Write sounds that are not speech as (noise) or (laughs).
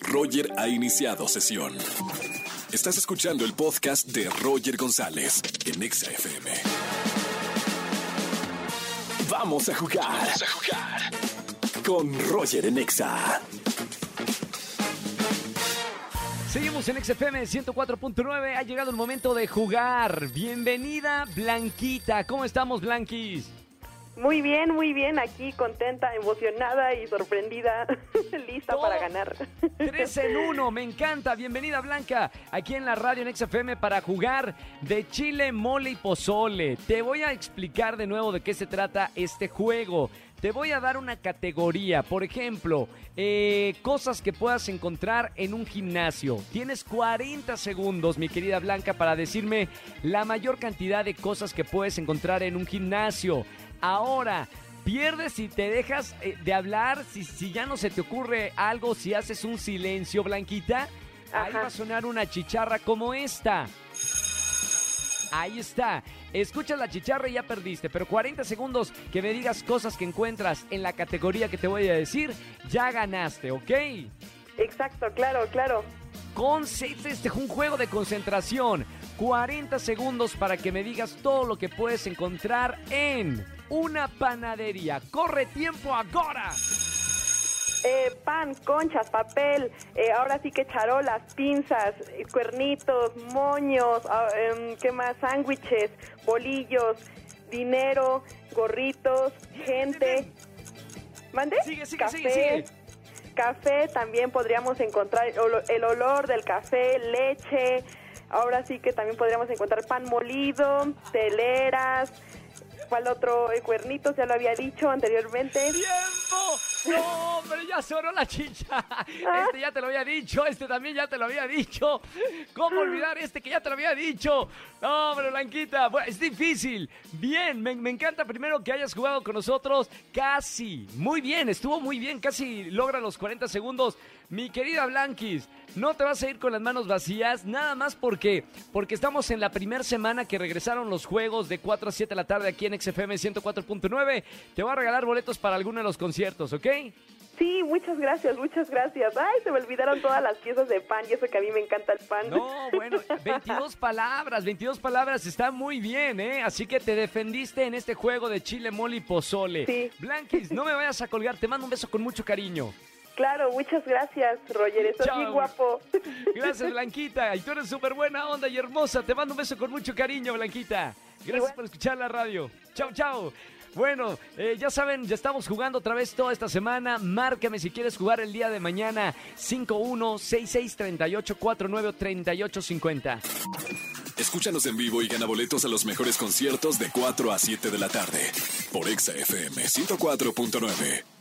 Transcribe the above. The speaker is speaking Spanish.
Roger ha iniciado sesión. Estás escuchando el podcast de Roger González en Exa FM. Vamos a jugar. Vamos a jugar. Con Roger en Exa. Seguimos en XFM 104.9. Ha llegado el momento de jugar. Bienvenida, Blanquita. ¿Cómo estamos, Blanquis? Muy bien, muy bien, aquí contenta, emocionada y sorprendida, (laughs) lista para ganar. 3 en 1, me encanta. Bienvenida Blanca, aquí en la radio en XFM para jugar de chile, mole y pozole. Te voy a explicar de nuevo de qué se trata este juego. Te voy a dar una categoría, por ejemplo, eh, cosas que puedas encontrar en un gimnasio. Tienes 40 segundos, mi querida Blanca, para decirme la mayor cantidad de cosas que puedes encontrar en un gimnasio. Ahora, pierdes si te dejas eh, de hablar, si, si, ya no se te ocurre algo, si haces un silencio, Blanquita, ahí va a sonar una chicharra como esta. Ahí está. Escuchas la chicharra y ya perdiste, pero 40 segundos que me digas cosas que encuentras en la categoría que te voy a decir, ya ganaste, ¿ok? Exacto, claro, claro. Con este es un juego de concentración. 40 segundos para que me digas todo lo que puedes encontrar en una panadería. Corre tiempo ahora. Eh, pan, conchas, papel, eh, ahora sí que charolas, pinzas, eh, cuernitos, moños, em, ¿qué más? Sándwiches, bolillos, dinero, gorritos, gente. ¿Mande? Sigue, sigue, café, sigue, sigue. Café, también podríamos encontrar el olor del café, leche. Ahora sí que también podríamos encontrar pan molido, teleras, ¿Cuál otro? El cuernitos, ya lo había dicho anteriormente. ¡Tiempo! ¡No, pero ya sonó la chicha! Este ya te lo había dicho, este también ya te lo había dicho. ¿Cómo olvidar este que ya te lo había dicho? No, pero Blanquita, es difícil. Bien, me, me encanta primero que hayas jugado con nosotros. Casi, muy bien, estuvo muy bien, casi logra los 40 segundos. Mi querida Blanquis, no te vas a ir con las manos vacías, nada más porque, porque estamos en la primera semana que regresaron los juegos de 4 a 7 de la tarde aquí en XFM 104.9. Te voy a regalar boletos para alguno de los conciertos, ¿ok? Sí, muchas gracias, muchas gracias. Ay, se me olvidaron todas las piezas de pan y eso que a mí me encanta el pan. No, bueno, 22 palabras, 22 palabras, está muy bien, ¿eh? Así que te defendiste en este juego de chile, mole y pozole. Sí. Blanquis, no me vayas a colgar, te mando un beso con mucho cariño. Claro, muchas gracias, Roger. Estás bien guapo. Gracias, Blanquita. Y tú eres súper buena onda y hermosa. Te mando un beso con mucho cariño, Blanquita. Gracias por escuchar la radio. Chao, chao. Bueno, eh, ya saben, ya estamos jugando otra vez toda esta semana. Márcame si quieres jugar el día de mañana. 516638493850. Escúchanos en vivo y gana boletos a los mejores conciertos de 4 a 7 de la tarde. Por Exa FM 104.9.